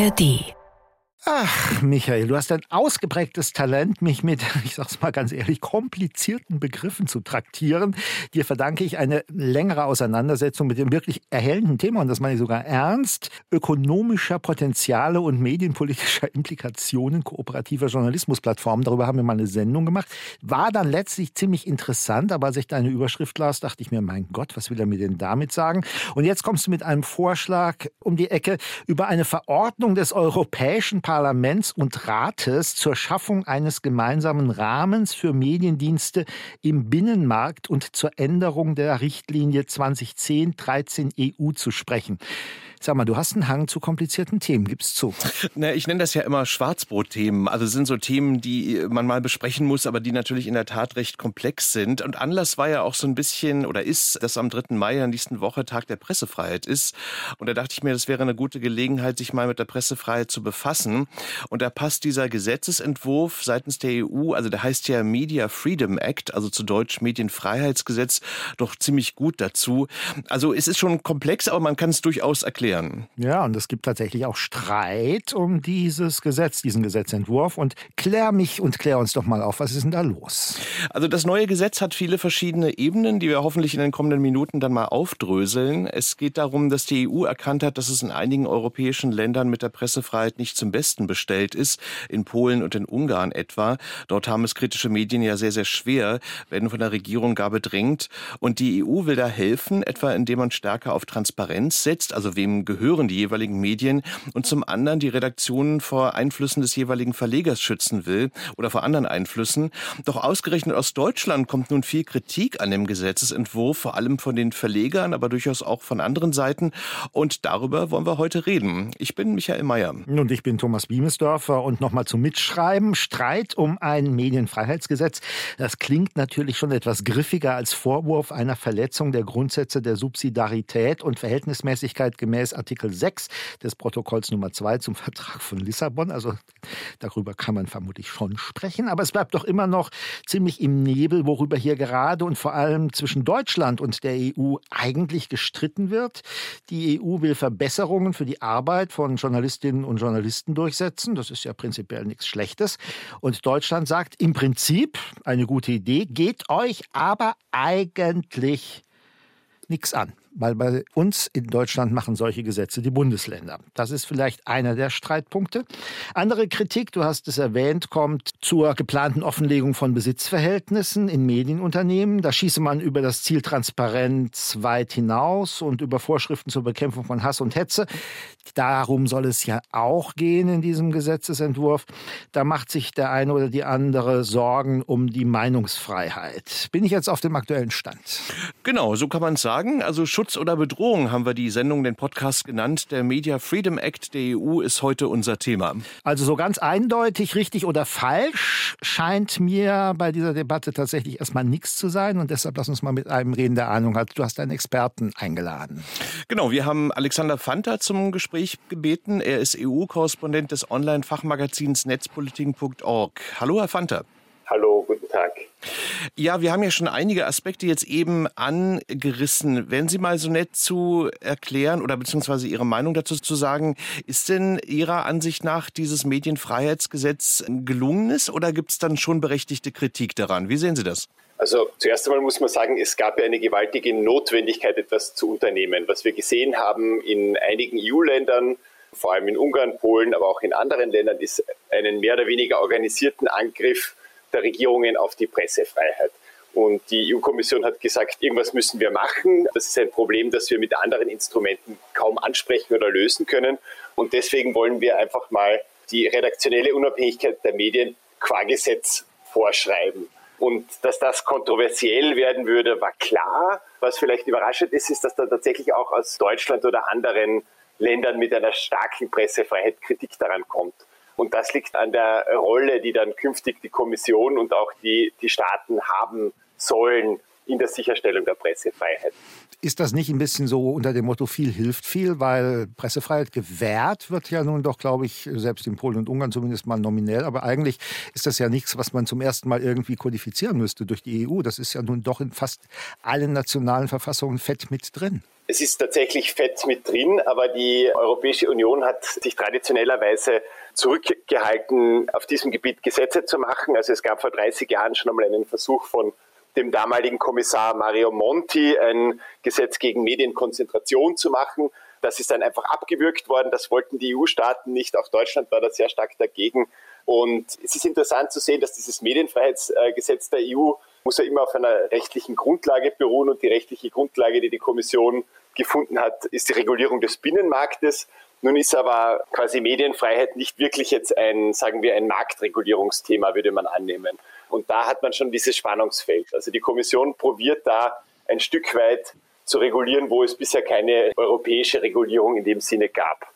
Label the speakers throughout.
Speaker 1: ARD
Speaker 2: Ach, Michael, du hast ein ausgeprägtes Talent, mich mit, ich sag's mal ganz ehrlich, komplizierten Begriffen zu traktieren. Dir verdanke ich eine längere Auseinandersetzung mit dem wirklich erhellenden Thema, und das meine ich sogar ernst, ökonomischer Potenziale und medienpolitischer Implikationen kooperativer Journalismusplattformen. Darüber haben wir mal eine Sendung gemacht. War dann letztlich ziemlich interessant, aber als ich deine Überschrift las, dachte ich mir, mein Gott, was will er mir denn damit sagen? Und jetzt kommst du mit einem Vorschlag um die Ecke über eine Verordnung des Europäischen Parlaments und Rates zur Schaffung eines gemeinsamen Rahmens für Mediendienste im Binnenmarkt und zur Änderung der Richtlinie 2010-13 EU zu sprechen. Sag mal, du hast einen Hang zu komplizierten Themen, gib's zu.
Speaker 3: Na, ich nenne das ja immer Schwarzbrotthemen. Also sind so Themen, die man mal besprechen muss, aber die natürlich in der Tat recht komplex sind. Und Anlass war ja auch so ein bisschen oder ist, dass am 3. Mai, der nächsten Woche, Tag der Pressefreiheit ist. Und da dachte ich mir, das wäre eine gute Gelegenheit, sich mal mit der Pressefreiheit zu befassen. Und da passt dieser Gesetzesentwurf seitens der EU, also der heißt ja Media Freedom Act, also zu Deutsch Medienfreiheitsgesetz, doch ziemlich gut dazu. Also es ist schon komplex, aber man kann es durchaus erklären klären.
Speaker 2: Ja, und es gibt tatsächlich auch Streit um dieses Gesetz, diesen Gesetzentwurf. Und klär mich und klär uns doch mal auf, was ist denn da los?
Speaker 3: Also das neue Gesetz hat viele verschiedene Ebenen, die wir hoffentlich in den kommenden Minuten dann mal aufdröseln. Es geht darum, dass die EU erkannt hat, dass es in einigen europäischen Ländern mit der Pressefreiheit nicht zum Besten bestellt ist, in Polen und in Ungarn etwa. Dort haben es kritische Medien ja sehr, sehr schwer, werden von der Regierung gar bedrängt. Und die EU will da helfen, etwa indem man stärker auf Transparenz setzt, also wem gehören die jeweiligen Medien und zum anderen die Redaktionen vor Einflüssen des jeweiligen Verlegers schützen will oder vor anderen Einflüssen. Doch ausgerechnet aus Deutschland kommt nun viel Kritik an dem Gesetzesentwurf, vor allem von den Verlegern, aber durchaus auch von anderen Seiten. Und darüber wollen wir heute reden. Ich bin Michael Mayer.
Speaker 2: Und ich bin Thomas Biemesdörfer. Und nochmal zum Mitschreiben. Streit um ein Medienfreiheitsgesetz. Das klingt natürlich schon etwas griffiger als Vorwurf einer Verletzung der Grundsätze der Subsidiarität und Verhältnismäßigkeit gemäß gemäß Artikel 6 des Protokolls Nummer 2 zum Vertrag von Lissabon. Also darüber kann man vermutlich schon sprechen. Aber es bleibt doch immer noch ziemlich im Nebel, worüber hier gerade und vor allem zwischen Deutschland und der EU eigentlich gestritten wird. Die EU will Verbesserungen für die Arbeit von Journalistinnen und Journalisten durchsetzen. Das ist ja prinzipiell nichts Schlechtes. Und Deutschland sagt im Prinzip eine gute Idee, geht euch aber eigentlich nichts an weil bei uns in Deutschland machen solche Gesetze die Bundesländer. Das ist vielleicht einer der Streitpunkte. Andere Kritik, du hast es erwähnt, kommt zur geplanten Offenlegung von Besitzverhältnissen in Medienunternehmen. Da schieße man über das Ziel Transparenz weit hinaus und über Vorschriften zur Bekämpfung von Hass und Hetze. Darum soll es ja auch gehen in diesem Gesetzesentwurf. Da macht sich der eine oder die andere Sorgen um die Meinungsfreiheit. Bin ich jetzt auf dem aktuellen Stand?
Speaker 3: Genau, so kann man es sagen. Also Schutz oder Bedrohung haben wir die Sendung, den Podcast genannt. Der Media Freedom Act der EU ist heute unser Thema.
Speaker 2: Also so ganz eindeutig richtig oder falsch scheint mir bei dieser Debatte tatsächlich erstmal nichts zu sein. Und deshalb lass uns mal mit einem reden, der Ahnung hat. Du hast einen Experten eingeladen.
Speaker 3: Genau, wir haben Alexander Fanta zum Gespräch gebeten. Er ist EU-Korrespondent des Online-Fachmagazins netzpolitik.org. Hallo, Herr Fanta.
Speaker 4: Hallo, guten Tag.
Speaker 3: Ja, wir haben ja schon einige Aspekte jetzt eben angerissen. Wären Sie mal so nett zu erklären oder beziehungsweise Ihre Meinung dazu zu sagen, ist denn Ihrer Ansicht nach dieses Medienfreiheitsgesetz gelungenes oder gibt es dann schon berechtigte Kritik daran? Wie sehen Sie das?
Speaker 4: Also zuerst einmal muss man sagen, es gab ja eine gewaltige Notwendigkeit, etwas zu unternehmen. Was wir gesehen haben in einigen EU-Ländern, vor allem in Ungarn, Polen, aber auch in anderen Ländern, ist einen mehr oder weniger organisierten Angriff der Regierungen auf die Pressefreiheit. Und die EU-Kommission hat gesagt, irgendwas müssen wir machen. Das ist ein Problem, das wir mit anderen Instrumenten kaum ansprechen oder lösen können. Und deswegen wollen wir einfach mal die redaktionelle Unabhängigkeit der Medien qua Gesetz vorschreiben. Und dass das kontroversiell werden würde, war klar. Was vielleicht überraschend ist, ist, dass da tatsächlich auch aus Deutschland oder anderen Ländern mit einer starken Pressefreiheit Kritik daran kommt. Und das liegt an der Rolle, die dann künftig die Kommission und auch die, die Staaten haben sollen in der Sicherstellung der Pressefreiheit.
Speaker 2: Ist das nicht ein bisschen so unter dem Motto viel hilft viel, weil Pressefreiheit gewährt wird ja nun doch, glaube ich, selbst in Polen und Ungarn zumindest mal nominell, aber eigentlich ist das ja nichts, was man zum ersten Mal irgendwie kodifizieren müsste durch die EU. Das ist ja nun doch in fast allen nationalen Verfassungen fett mit drin.
Speaker 4: Es ist tatsächlich fett mit drin, aber die Europäische Union hat sich traditionellerweise zurückgehalten, auf diesem Gebiet Gesetze zu machen. Also es gab vor 30 Jahren schon einmal einen Versuch von dem damaligen Kommissar Mario Monti ein Gesetz gegen Medienkonzentration zu machen. Das ist dann einfach abgewürgt worden. Das wollten die EU-Staaten nicht. Auch Deutschland war da sehr stark dagegen. Und es ist interessant zu sehen, dass dieses Medienfreiheitsgesetz der EU muss ja immer auf einer rechtlichen Grundlage beruhen. Und die rechtliche Grundlage, die die Kommission gefunden hat, ist die Regulierung des Binnenmarktes. Nun ist aber quasi Medienfreiheit nicht wirklich jetzt ein, sagen wir, ein Marktregulierungsthema, würde man annehmen. Und da hat man schon dieses Spannungsfeld. Also die Kommission probiert da ein Stück weit zu regulieren, wo es bisher keine europäische Regulierung in dem Sinne gab.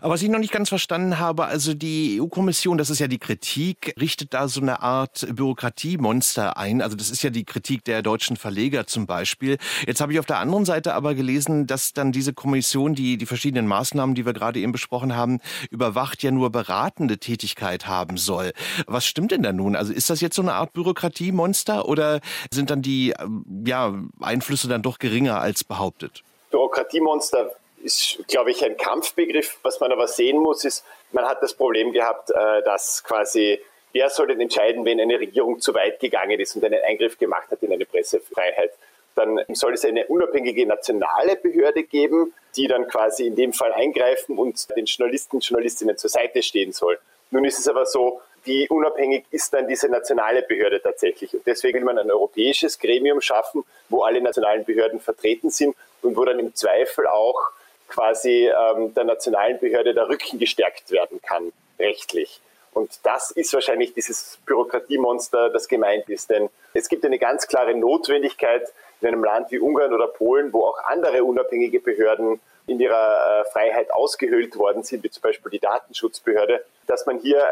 Speaker 3: Aber was ich noch nicht ganz verstanden habe, also die EU-Kommission, das ist ja die Kritik, richtet da so eine Art Bürokratiemonster ein. Also das ist ja die Kritik der deutschen Verleger zum Beispiel. Jetzt habe ich auf der anderen Seite aber gelesen, dass dann diese Kommission, die die verschiedenen Maßnahmen, die wir gerade eben besprochen haben, überwacht, ja nur beratende Tätigkeit haben soll. Was stimmt denn da nun? Also ist das jetzt so eine Art Bürokratiemonster oder sind dann die ja, Einflüsse dann doch geringer als behauptet?
Speaker 4: Bürokratiemonster ist, glaube ich, ein Kampfbegriff. Was man aber sehen muss, ist, man hat das Problem gehabt, äh, dass quasi wer soll denn entscheiden, wenn eine Regierung zu weit gegangen ist und einen Eingriff gemacht hat in eine Pressefreiheit. Dann soll es eine unabhängige nationale Behörde geben, die dann quasi in dem Fall eingreifen und den Journalisten Journalistinnen zur Seite stehen soll. Nun ist es aber so, wie unabhängig ist dann diese nationale Behörde tatsächlich? Und deswegen will man ein europäisches Gremium schaffen, wo alle nationalen Behörden vertreten sind und wo dann im Zweifel auch quasi ähm, der nationalen Behörde der Rücken gestärkt werden kann, rechtlich. Und das ist wahrscheinlich dieses Bürokratiemonster, das gemeint ist. Denn es gibt eine ganz klare Notwendigkeit in einem Land wie Ungarn oder Polen, wo auch andere unabhängige Behörden in ihrer äh, Freiheit ausgehöhlt worden sind, wie zum Beispiel die Datenschutzbehörde, dass man hier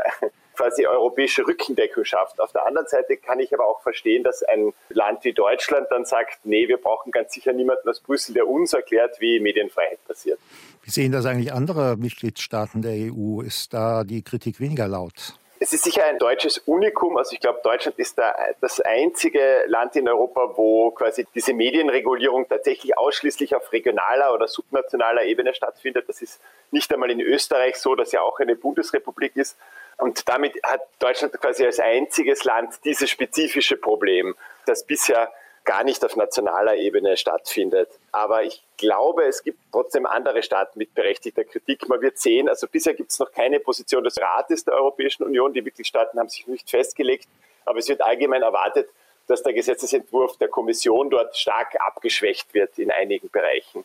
Speaker 4: quasi europäische Rückendeckung schafft. Auf der anderen Seite kann ich aber auch verstehen, dass ein Land wie Deutschland dann sagt, nee, wir brauchen ganz sicher niemanden aus Brüssel, der uns erklärt, wie Medienfreiheit passiert.
Speaker 2: Wie sehen das eigentlich andere Mitgliedstaaten der EU? Ist da die Kritik weniger laut?
Speaker 4: Es ist sicher ein deutsches Unikum. Also ich glaube, Deutschland ist da das einzige Land in Europa, wo quasi diese Medienregulierung tatsächlich ausschließlich auf regionaler oder subnationaler Ebene stattfindet. Das ist nicht einmal in Österreich so, das ja auch eine Bundesrepublik ist. Und damit hat Deutschland quasi als einziges Land dieses spezifische Problem, das bisher gar nicht auf nationaler Ebene stattfindet. Aber ich glaube, es gibt trotzdem andere Staaten mit berechtigter Kritik. Man wird sehen, also bisher gibt es noch keine Position des Rates der Europäischen Union. Die Mitgliedstaaten haben sich nicht festgelegt. Aber es wird allgemein erwartet, dass der Gesetzesentwurf der Kommission dort stark abgeschwächt wird in einigen Bereichen.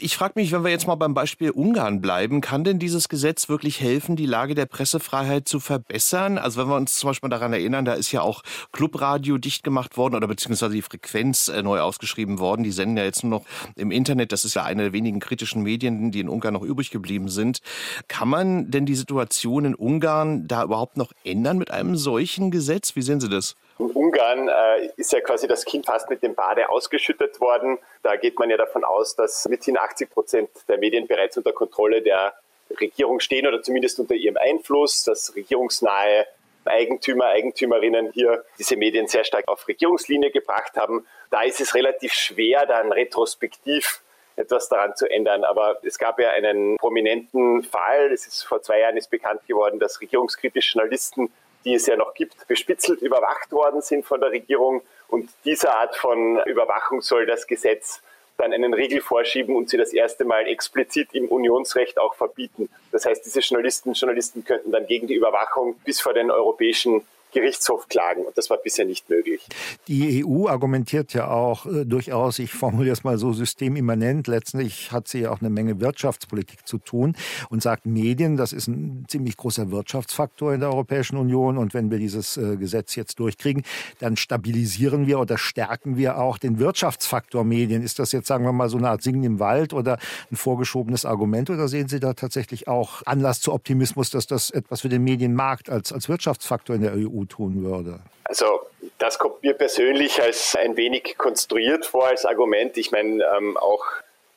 Speaker 3: Ich frage mich, wenn wir jetzt mal beim Beispiel Ungarn bleiben, kann denn dieses Gesetz wirklich helfen, die Lage der Pressefreiheit zu verbessern? Also wenn wir uns zum Beispiel daran erinnern, da ist ja auch Clubradio dicht gemacht worden oder beziehungsweise die Frequenz äh, neu ausgeschrieben worden. Die senden ja jetzt nur noch im Internet. Das ist ja eine der wenigen kritischen Medien, die in Ungarn noch übrig geblieben sind. Kann man denn die Situation in Ungarn da überhaupt noch ändern mit einem solchen Gesetz? Wie sehen Sie das?
Speaker 4: In Ungarn äh, ist ja quasi das Kind fast mit dem Bade ausgeschüttet worden. Da geht man ja davon aus, dass mithin 80 Prozent der Medien bereits unter Kontrolle der Regierung stehen oder zumindest unter ihrem Einfluss, dass regierungsnahe Eigentümer, Eigentümerinnen hier diese Medien sehr stark auf Regierungslinie gebracht haben. Da ist es relativ schwer, dann retrospektiv etwas daran zu ändern. Aber es gab ja einen prominenten Fall, es ist vor zwei Jahren ist bekannt geworden, dass regierungskritische Journalisten die es ja noch gibt, bespitzelt überwacht worden sind von der Regierung. Und diese Art von Überwachung soll das Gesetz dann einen Riegel vorschieben und sie das erste Mal explizit im Unionsrecht auch verbieten. Das heißt, diese Journalisten Journalisten könnten dann gegen die Überwachung bis vor den europäischen Gerichtshof klagen. Und das war bisher nicht möglich.
Speaker 2: Die EU argumentiert ja auch äh, durchaus, ich formuliere es mal so systemimmanent, letztlich hat sie ja auch eine Menge Wirtschaftspolitik zu tun und sagt, Medien, das ist ein ziemlich großer Wirtschaftsfaktor in der Europäischen Union. Und wenn wir dieses äh, Gesetz jetzt durchkriegen, dann stabilisieren wir oder stärken wir auch den Wirtschaftsfaktor Medien. Ist das jetzt, sagen wir mal, so eine Art Singen im Wald oder ein vorgeschobenes Argument? Oder sehen Sie da tatsächlich auch Anlass zu Optimismus, dass das etwas für den Medienmarkt als, als Wirtschaftsfaktor in der EU tun würde?
Speaker 4: Also Das kommt mir persönlich als ein wenig konstruiert vor als Argument. Ich meine, ähm, auch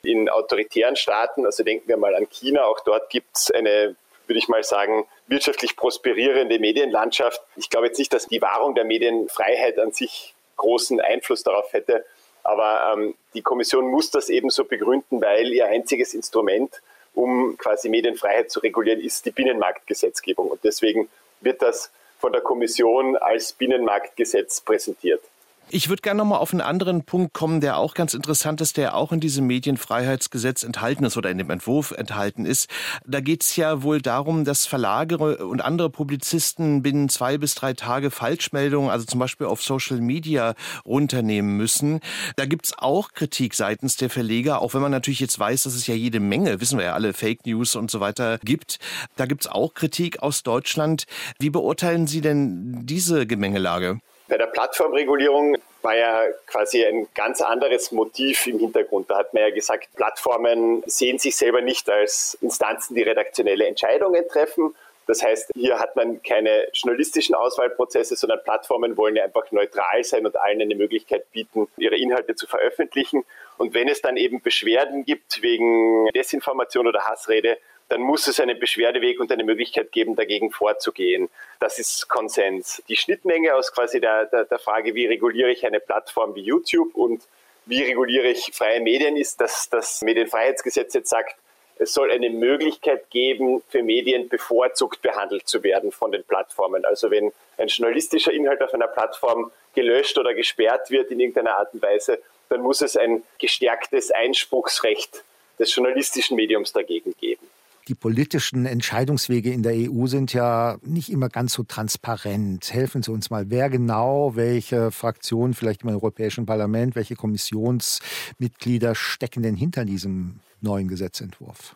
Speaker 4: in autoritären Staaten, also denken wir mal an China, auch dort gibt es eine, würde ich mal sagen, wirtschaftlich prosperierende Medienlandschaft. Ich glaube jetzt nicht, dass die Wahrung der Medienfreiheit an sich großen Einfluss darauf hätte. Aber ähm, die Kommission muss das eben so begründen, weil ihr einziges Instrument, um quasi Medienfreiheit zu regulieren, ist die Binnenmarktgesetzgebung. Und deswegen wird das von der Kommission als Binnenmarktgesetz präsentiert.
Speaker 3: Ich würde gerne noch mal auf einen anderen Punkt kommen, der auch ganz interessant ist, der auch in diesem Medienfreiheitsgesetz enthalten ist oder in dem Entwurf enthalten ist. Da geht es ja wohl darum, dass Verlage und andere Publizisten binnen zwei bis drei Tage Falschmeldungen, also zum Beispiel auf Social Media, runternehmen müssen. Da gibt es auch Kritik seitens der Verleger, auch wenn man natürlich jetzt weiß, dass es ja jede Menge, wissen wir ja alle, Fake News und so weiter gibt. Da gibt es auch Kritik aus Deutschland. Wie beurteilen Sie denn diese Gemengelage?
Speaker 4: Bei der Plattformregulierung war ja quasi ein ganz anderes Motiv im Hintergrund. Da hat man ja gesagt, Plattformen sehen sich selber nicht als Instanzen, die redaktionelle Entscheidungen treffen. Das heißt, hier hat man keine journalistischen Auswahlprozesse, sondern Plattformen wollen ja einfach neutral sein und allen eine Möglichkeit bieten, ihre Inhalte zu veröffentlichen. Und wenn es dann eben Beschwerden gibt wegen Desinformation oder Hassrede, dann muss es einen Beschwerdeweg und eine Möglichkeit geben, dagegen vorzugehen. Das ist Konsens. Die Schnittmenge aus quasi der, der, der Frage, wie reguliere ich eine Plattform wie YouTube und wie reguliere ich freie Medien, ist, dass das Medienfreiheitsgesetz jetzt sagt, es soll eine Möglichkeit geben, für Medien bevorzugt behandelt zu werden von den Plattformen. Also wenn ein journalistischer Inhalt auf einer Plattform gelöscht oder gesperrt wird in irgendeiner Art und Weise, dann muss es ein gestärktes Einspruchsrecht des journalistischen Mediums dagegen geben
Speaker 2: die politischen Entscheidungswege in der EU sind ja nicht immer ganz so transparent. Helfen Sie uns mal, wer genau, welche Fraktionen vielleicht im Europäischen Parlament, welche Kommissionsmitglieder stecken denn hinter diesem neuen Gesetzentwurf?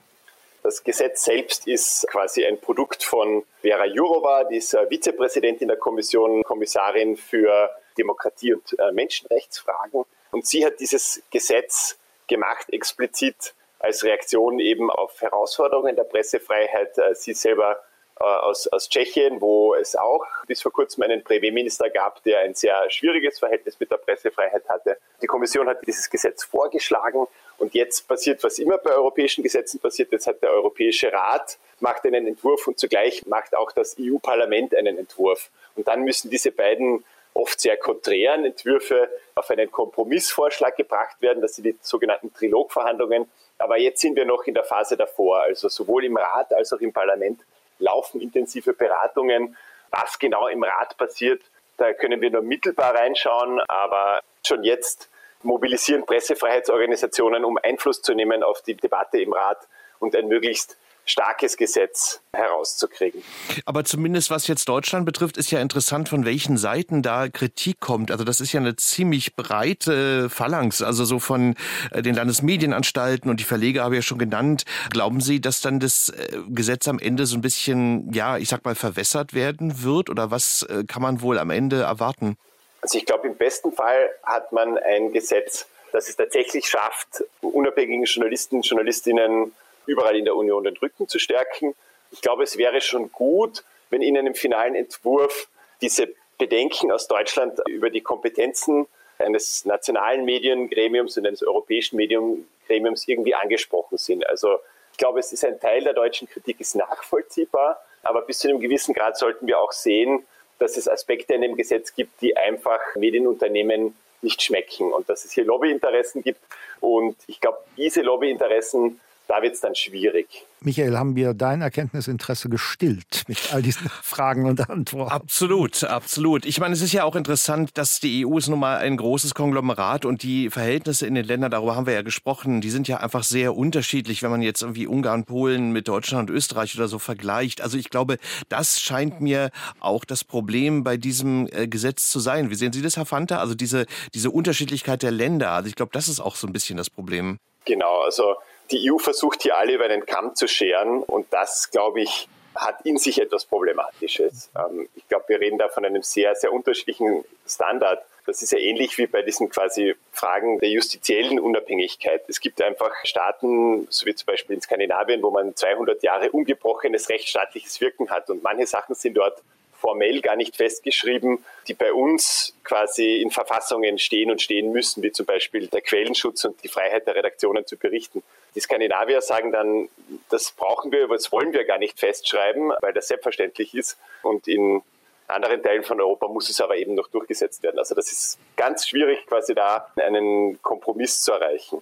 Speaker 4: Das Gesetz selbst ist quasi ein Produkt von Vera Jourova, die ist Vizepräsidentin der Kommission, Kommissarin für Demokratie und äh, Menschenrechtsfragen. Und sie hat dieses Gesetz gemacht explizit als Reaktion eben auf Herausforderungen der Pressefreiheit. Äh, sie selber äh, aus, aus Tschechien, wo es auch bis vor kurzem einen Premierminister gab, der ein sehr schwieriges Verhältnis mit der Pressefreiheit hatte. Die Kommission hat dieses Gesetz vorgeschlagen und jetzt passiert, was immer bei europäischen Gesetzen passiert. Jetzt hat der Europäische Rat macht einen Entwurf und zugleich macht auch das EU-Parlament einen Entwurf. Und dann müssen diese beiden oft sehr konträren Entwürfe auf einen Kompromissvorschlag gebracht werden. Das sind die sogenannten Trilogverhandlungen. Aber jetzt sind wir noch in der Phase davor. Also sowohl im Rat als auch im Parlament laufen intensive Beratungen. Was genau im Rat passiert, da können wir nur mittelbar reinschauen. Aber schon jetzt mobilisieren Pressefreiheitsorganisationen, um Einfluss zu nehmen auf die Debatte im Rat und ein möglichst starkes Gesetz herauszukriegen.
Speaker 3: Aber zumindest was jetzt Deutschland betrifft, ist ja interessant, von welchen Seiten da Kritik kommt. Also das ist ja eine ziemlich breite Phalanx, also so von äh, den Landesmedienanstalten und die Verleger habe ich ja schon genannt. Glauben Sie, dass dann das äh, Gesetz am Ende so ein bisschen, ja, ich sag mal, verwässert werden wird? Oder was äh, kann man wohl am Ende erwarten?
Speaker 4: Also ich glaube, im besten Fall hat man ein Gesetz, das es tatsächlich schafft, unabhängigen Journalisten, Journalistinnen überall in der Union den Rücken zu stärken. Ich glaube, es wäre schon gut, wenn in einem finalen Entwurf diese Bedenken aus Deutschland über die Kompetenzen eines nationalen Mediengremiums und eines europäischen Mediengremiums irgendwie angesprochen sind. Also ich glaube, es ist ein Teil der deutschen Kritik ist nachvollziehbar, aber bis zu einem gewissen Grad sollten wir auch sehen, dass es Aspekte in dem Gesetz gibt, die einfach Medienunternehmen nicht schmecken und dass es hier Lobbyinteressen gibt. Und ich glaube, diese Lobbyinteressen da wird es dann schwierig.
Speaker 2: Michael, haben wir dein Erkenntnisinteresse gestillt mit all diesen Fragen und Antworten?
Speaker 3: Absolut, absolut. Ich meine, es ist ja auch interessant, dass die EU ist nun mal ein großes Konglomerat und die Verhältnisse in den Ländern, darüber haben wir ja gesprochen, die sind ja einfach sehr unterschiedlich, wenn man jetzt irgendwie Ungarn, Polen mit Deutschland und Österreich oder so vergleicht. Also ich glaube, das scheint mir auch das Problem bei diesem äh, Gesetz zu sein. Wie sehen Sie das, Herr Fanta? Also diese, diese Unterschiedlichkeit der Länder. Also ich glaube, das ist auch so ein bisschen das Problem.
Speaker 4: Genau, also die EU versucht hier alle über einen Kamm zu scheren und das, glaube ich, hat in sich etwas Problematisches. Ähm, ich glaube, wir reden da von einem sehr, sehr unterschiedlichen Standard. Das ist ja ähnlich wie bei diesen quasi Fragen der justiziellen Unabhängigkeit. Es gibt einfach Staaten, so wie zum Beispiel in Skandinavien, wo man 200 Jahre ungebrochenes rechtsstaatliches Wirken hat und manche Sachen sind dort formell gar nicht festgeschrieben, die bei uns quasi in Verfassungen stehen und stehen müssen, wie zum Beispiel der Quellenschutz und die Freiheit der Redaktionen zu berichten. Die Skandinavier sagen dann, das brauchen wir, aber das wollen wir gar nicht festschreiben, weil das selbstverständlich ist. Und in anderen Teilen von Europa muss es aber eben noch durchgesetzt werden. Also das ist ganz schwierig, quasi da einen Kompromiss zu erreichen.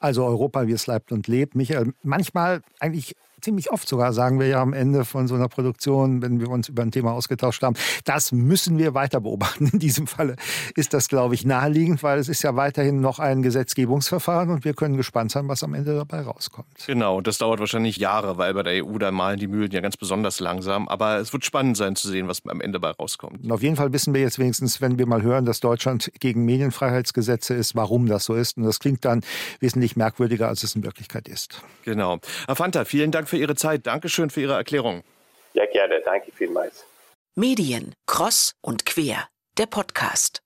Speaker 2: Also Europa, wie es bleibt und lebt. Michael, manchmal eigentlich ziemlich oft sogar, sagen wir ja am Ende von so einer Produktion, wenn wir uns über ein Thema ausgetauscht haben. Das müssen wir weiter beobachten. In diesem Falle ist das, glaube ich, naheliegend, weil es ist ja weiterhin noch ein Gesetzgebungsverfahren und wir können gespannt sein, was am Ende dabei rauskommt.
Speaker 3: Genau, das dauert wahrscheinlich Jahre, weil bei der EU da malen die Mühlen ja ganz besonders langsam. Aber es wird spannend sein zu sehen, was am Ende dabei rauskommt.
Speaker 2: Und auf jeden Fall wissen wir jetzt wenigstens, wenn wir mal hören, dass Deutschland gegen Medienfreiheitsgesetze ist, warum das so ist. Und das klingt dann wesentlich merkwürdiger, als es in Wirklichkeit ist.
Speaker 3: Genau. Herr Fanta, vielen Dank für Ihre Zeit. Dankeschön für Ihre Erklärung.
Speaker 4: Ja, gerne. Danke vielmals.
Speaker 1: Medien, Cross und Quer, der Podcast.